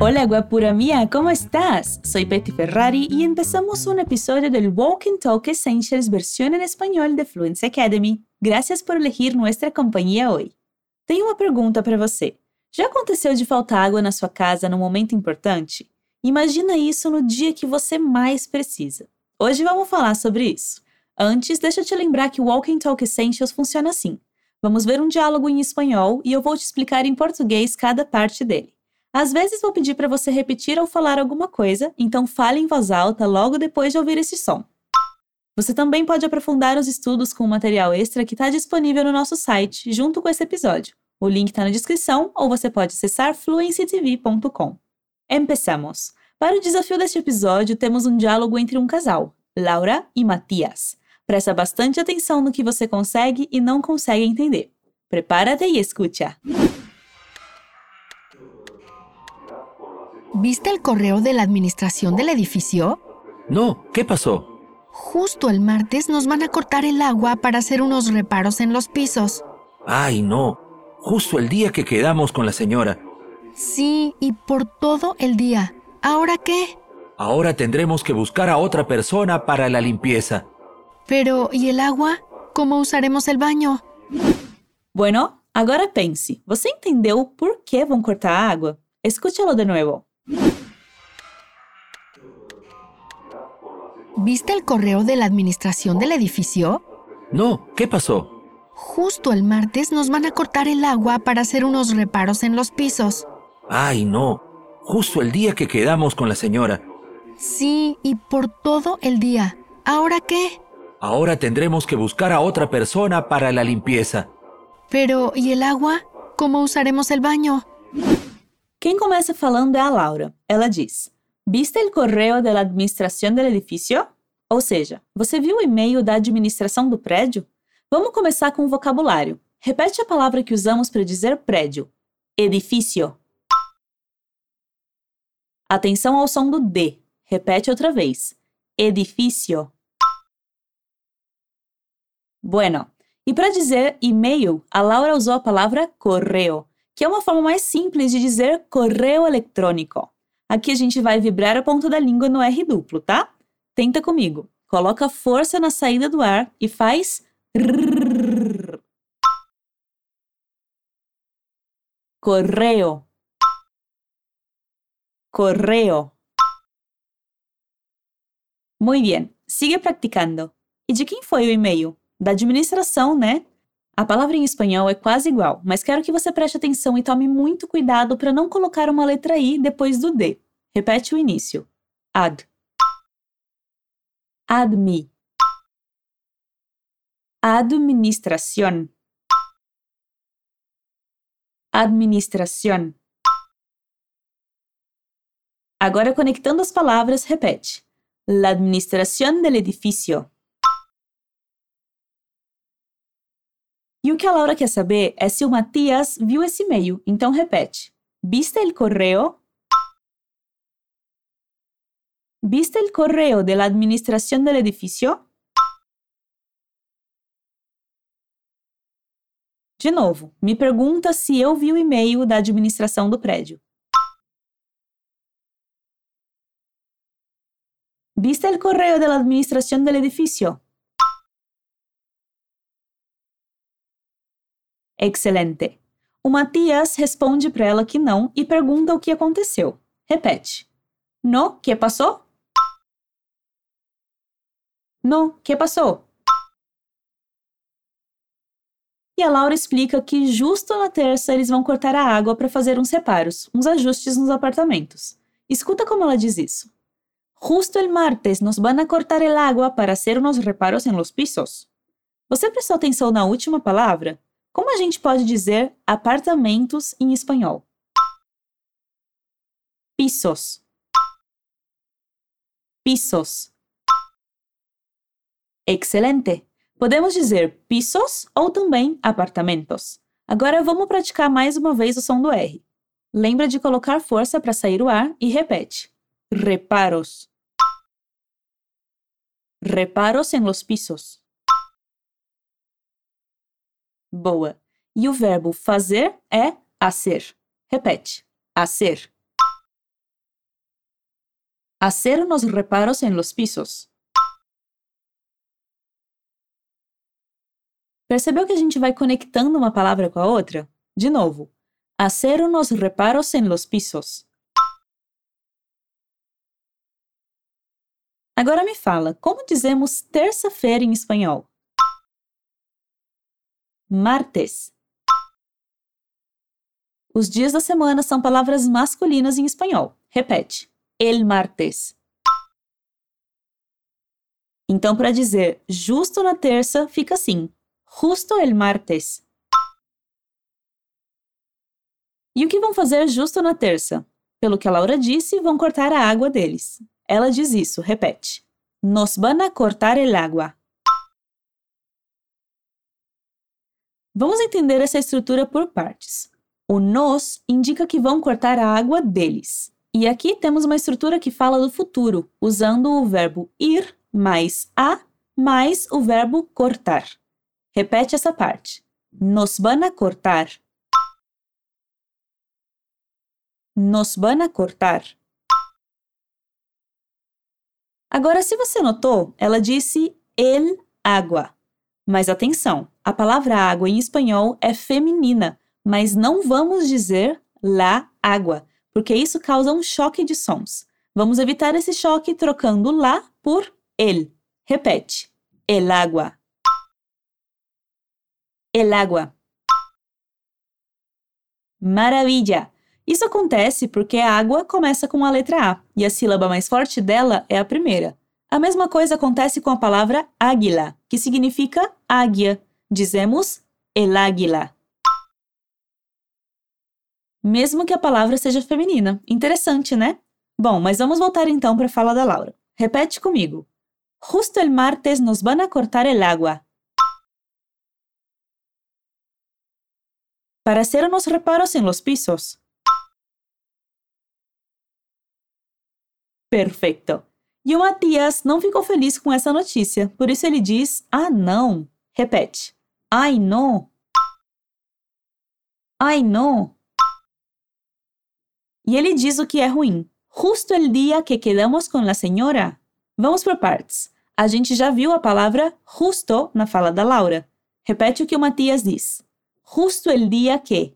Hola guapura mía, ¿cómo estás? Soy Betty Ferrari y empezamos un episodio del Walk and Talk Essentials versión en español de Fluency Academy. Gracias por elegir nuestra companhia hoje. Tenho uma pergunta para você. Já aconteceu de faltar água na sua casa num momento importante? Imagina isso no dia que você mais precisa. Hoje vamos falar sobre isso. Antes, deixa eu te lembrar que o Walk and Talk Essentials funciona assim. Vamos ver um diálogo em espanhol e eu vou te explicar em português cada parte dele. Às vezes vou pedir para você repetir ou falar alguma coisa, então fale em voz alta logo depois de ouvir esse som. Você também pode aprofundar os estudos com o material extra que está disponível no nosso site, junto com esse episódio. O link está na descrição ou você pode acessar fluencytv.com. Empezamos! Para o desafio deste episódio, temos um diálogo entre um casal, Laura e Matias. Presta bastante atenção no que você consegue e não consegue entender. Prepárate e escucha! ¿Viste el correo de la administración del edificio? No, ¿qué pasó? Justo el martes nos van a cortar el agua para hacer unos reparos en los pisos. Ay, no. Justo el día que quedamos con la señora. Sí, y por todo el día. ¿Ahora qué? Ahora tendremos que buscar a otra persona para la limpieza. Pero, ¿y el agua? ¿Cómo usaremos el baño? Bueno, agora pense. Você entendeu por que vão cortar a água? Escúchalo de nuevo. ¿Viste el correo de la administración del edificio? No, ¿qué pasó? Justo el martes nos van a cortar el agua para hacer unos reparos en los pisos. Ay, no. Justo el día que quedamos con la señora. Sí, y por todo el día. ¿Ahora qué? Ahora tendremos que buscar a otra persona para la limpieza. Pero, ¿y el agua? ¿Cómo usaremos el baño? Quem começa falando é a Laura. Ela diz: Viste o correio da administração do edifício? Ou seja, você viu o e-mail da administração do prédio? Vamos começar com o vocabulário. Repete a palavra que usamos para dizer prédio: edifício. Atenção ao som do D. Repete outra vez: edifício. Bueno, e para dizer e-mail, a Laura usou a palavra correio, que é uma forma mais simples de dizer correio eletrônico. Aqui a gente vai vibrar a ponta da língua no R duplo, tá? Tenta comigo. Coloca força na saída do ar e faz. Correio. Correio. Muy bien, sigue practicando. E de quem foi o e-mail? Da administração, né? A palavra em espanhol é quase igual, mas quero que você preste atenção e tome muito cuidado para não colocar uma letra I depois do D. Repete o início. Ad. Admi. Administración. Administración. Agora, conectando as palavras, repete. La administración del edificio. E o que a Laura quer saber é se o Matias viu esse e-mail, então repete. ¿Viste el correo? ¿Viste el correo de la administración del edificio? De novo, me pergunta se eu vi o e-mail da administração do prédio. ¿Viste el correo de la administración del edificio? Excelente. O Matias responde para ela que não e pergunta o que aconteceu. Repete. No, que passou? No, que passou? E a Laura explica que justo na terça eles vão cortar a água para fazer uns reparos, uns ajustes nos apartamentos. Escuta como ela diz isso. Justo el martes nos van a cortar el agua para hacer unos reparos en los pisos. Você prestou atenção na última palavra? Como a gente pode dizer apartamentos em espanhol? Pisos. Pisos. Excelente! Podemos dizer pisos ou também apartamentos. Agora vamos praticar mais uma vez o som do R. Lembra de colocar força para sair o ar e repete. Reparos. Reparos en los pisos. Boa. E o verbo fazer é hacer. Repete. Hacer. Hacer unos reparos en los pisos. Percebeu que a gente vai conectando uma palavra com a outra? De novo. Hacer unos reparos en los pisos. Agora me fala, como dizemos terça-feira em espanhol? Martes. Os dias da semana são palavras masculinas em espanhol. Repete. El martes. Então, para dizer justo na terça, fica assim: justo el martes. E o que vão fazer justo na terça? Pelo que a Laura disse, vão cortar a água deles. Ela diz isso, repete. Nos van a cortar el agua. Vamos entender essa estrutura por partes. O nos indica que vão cortar a água deles. E aqui temos uma estrutura que fala do futuro, usando o verbo ir mais a mais o verbo cortar. Repete essa parte. Nos van a cortar. Nos van a cortar. Agora, se você notou, ela disse el agua. Mas atenção, a palavra água em espanhol é feminina mas não vamos dizer la água, porque isso causa um choque de sons. Vamos evitar esse choque trocando lá por el. Repete. El agua. El agua. Maravilha! Isso acontece porque a água começa com a letra A e a sílaba mais forte dela é a primeira. A mesma coisa acontece com a palavra águila, que significa águia. Dizemos el águila mesmo que a palavra seja feminina. Interessante, né? Bom, mas vamos voltar então para a fala da Laura. Repete comigo. Justo el martes nos van a cortar el agua. Para hacer unos reparos en los pisos. Perfeito. E o Matias não ficou feliz com essa notícia, por isso ele diz: Ah, não. Repete. Ai, não. Ai, não. E ele diz o que é ruim. Justo el dia que quedamos com a senhora. Vamos por partes. A gente já viu a palavra justo na fala da Laura. Repete o que o Matias diz. Justo el dia que.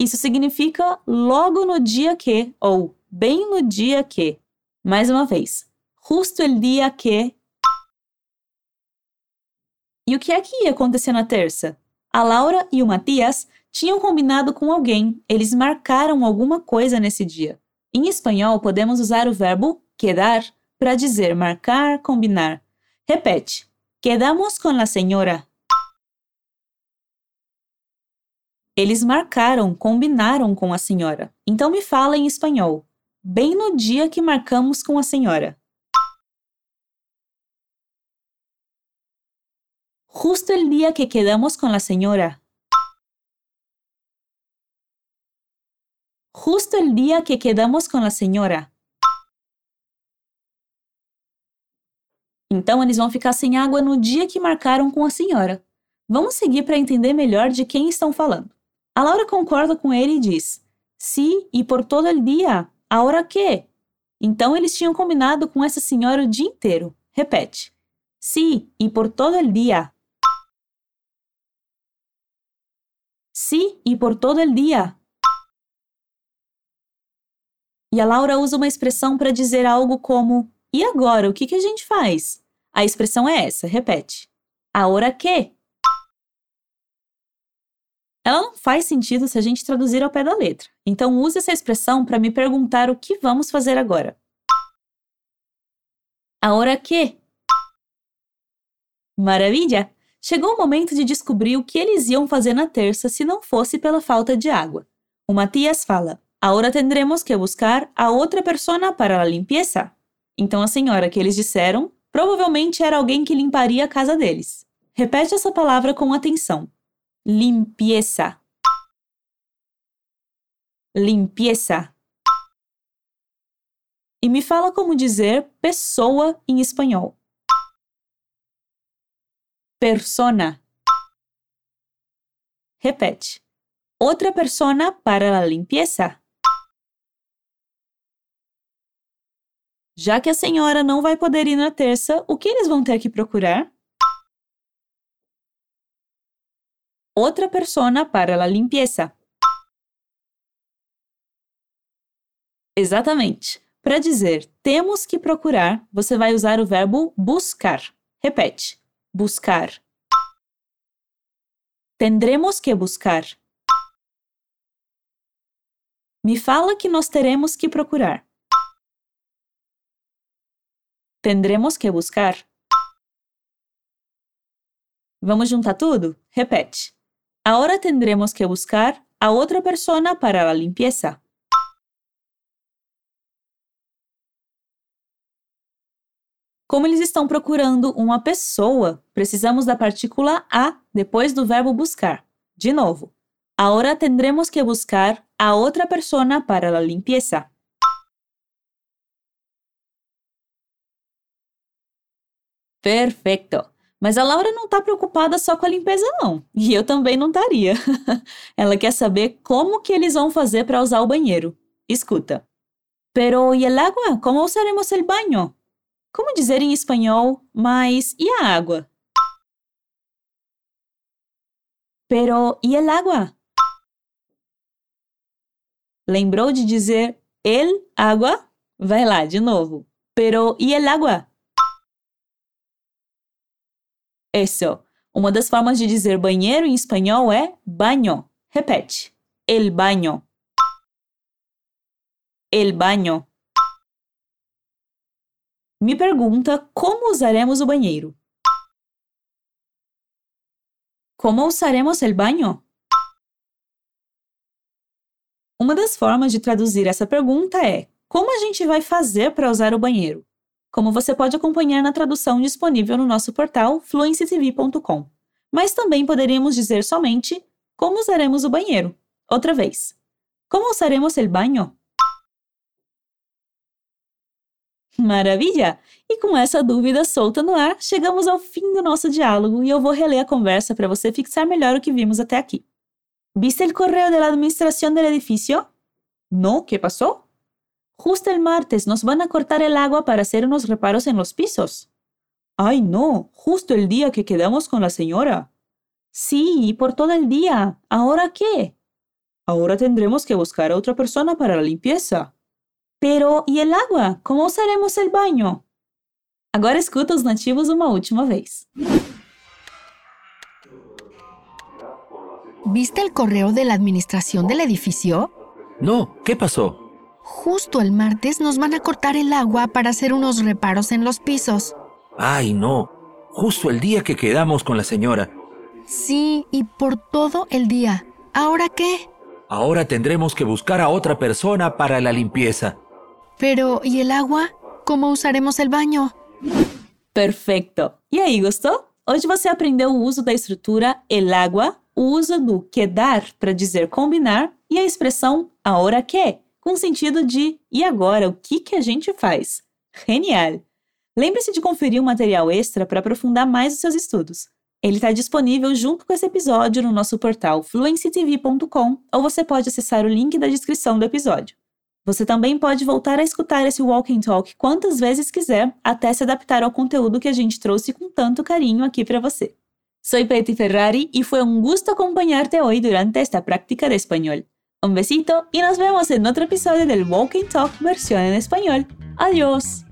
Isso significa logo no dia que ou bem no dia que. Mais uma vez. Justo el dia que. E o que é que ia acontecer na terça? A Laura e o Matias tinham combinado com alguém, eles marcaram alguma coisa nesse dia. Em espanhol, podemos usar o verbo quedar para dizer marcar, combinar. Repete: Quedamos com a senhora. Eles marcaram, combinaram com a senhora. Então me fala em espanhol. Bem no dia que marcamos com a senhora. Justo el día que quedamos con la señora. justo el día que quedamos com a senhora. Então eles vão ficar sem água no dia que marcaram com a senhora. Vamos seguir para entender melhor de quem estão falando. A Laura concorda com ele e diz: Sí, e por todo el dia. Ahora quê? Então eles tinham combinado com essa senhora o dia inteiro. Repete. Sí, e por todo el dia. Sí, e por todo el dia. E a Laura usa uma expressão para dizer algo como: E agora, o que, que a gente faz? A expressão é essa, repete. Agora que? Ela não faz sentido se a gente traduzir ao pé da letra. Então use essa expressão para me perguntar o que vamos fazer agora. Agora que? Maravilha! Chegou o momento de descobrir o que eles iam fazer na terça se não fosse pela falta de água. O Matias fala: Ahora tendremos que buscar a outra persona para a limpieza. Então a senhora que eles disseram provavelmente era alguém que limparia a casa deles. Repete essa palavra com atenção. Limpieza. Limpieza. E me fala como dizer pessoa em espanhol. Persona. Repete. Outra persona para a limpieza. Já que a senhora não vai poder ir na terça, o que eles vão ter que procurar? Outra persona para a limpieza. Exatamente. Para dizer temos que procurar, você vai usar o verbo buscar. Repete: buscar. Tendremos que buscar. Me fala que nós teremos que procurar. Tendremos que buscar. Vamos juntar tudo? Repete. Ahora tendremos que buscar a outra persona para a limpieza. Como eles estão procurando uma pessoa, precisamos da partícula a depois do verbo buscar. De novo. Ahora tendremos que buscar a outra persona para la limpieza. Perfeito. Mas a Laura não está preocupada só com a limpeza, não. E eu também não estaria. Ela quer saber como que eles vão fazer para usar o banheiro. Escuta. Pero e el agua? Como usaremos el baño? Como dizer em espanhol, mas e a água? Pero e el agua? Lembrou de dizer el agua? Vai lá, de novo. Pero e el agua? Isso. Uma das formas de dizer banheiro em espanhol é baño. Repete. El baño. El baño me pergunta como usaremos o banheiro. Como usaremos o banho? Uma das formas de traduzir essa pergunta é: como a gente vai fazer para usar o banheiro? Como você pode acompanhar na tradução disponível no nosso portal fluencytv.com. Mas também poderíamos dizer somente como usaremos o banheiro. Outra vez. Como usaremos o banho? Maravilha! E com essa dúvida solta no ar, chegamos ao fim do nosso diálogo e eu vou reler a conversa para você fixar melhor o que vimos até aqui. ¿Viste el correo de la administración del edificio? No, ¿qué pasó? Justo el martes nos van a cortar el agua para hacer unos reparos en los pisos. Ay, no, justo el día que quedamos con la señora. Sí, y por todo el día. ¿Ahora qué? Ahora tendremos que buscar a otra persona para la limpieza. Pero e el agua? Como usaremos el baño? Agora escuta os nativos uma última vez. ¿Viste el correo de la administración del edificio? No, ¿qué pasó? Justo el martes nos van a cortar el agua para hacer unos reparos en los pisos. Ay, no. Justo el día que quedamos con la señora. Sí, y por todo el día. ¿Ahora qué? Ahora tendremos que buscar a otra persona para la limpieza. Pero, ¿y el agua? Como usaremos el baño? Perfeito! E aí, gostou? Hoje você aprendeu o uso da estrutura el agua, o uso do quedar para dizer combinar e a expressão ahora que, com sentido de e agora, o que, que a gente faz? Genial! Lembre-se de conferir o um material extra para aprofundar mais os seus estudos. Ele está disponível junto com esse episódio no nosso portal fluencytv.com ou você pode acessar o link da descrição do episódio. Você também pode voltar a escutar esse Walk and Talk quantas vezes quiser, até se adaptar ao conteúdo que a gente trouxe com tanto carinho aqui para você. Soy Betty Ferrari y fue un gusto acompañarte hoy durante esta práctica de español. Un besito y nos vemos en otro episodio del Walk and Talk versión en español. Adiós.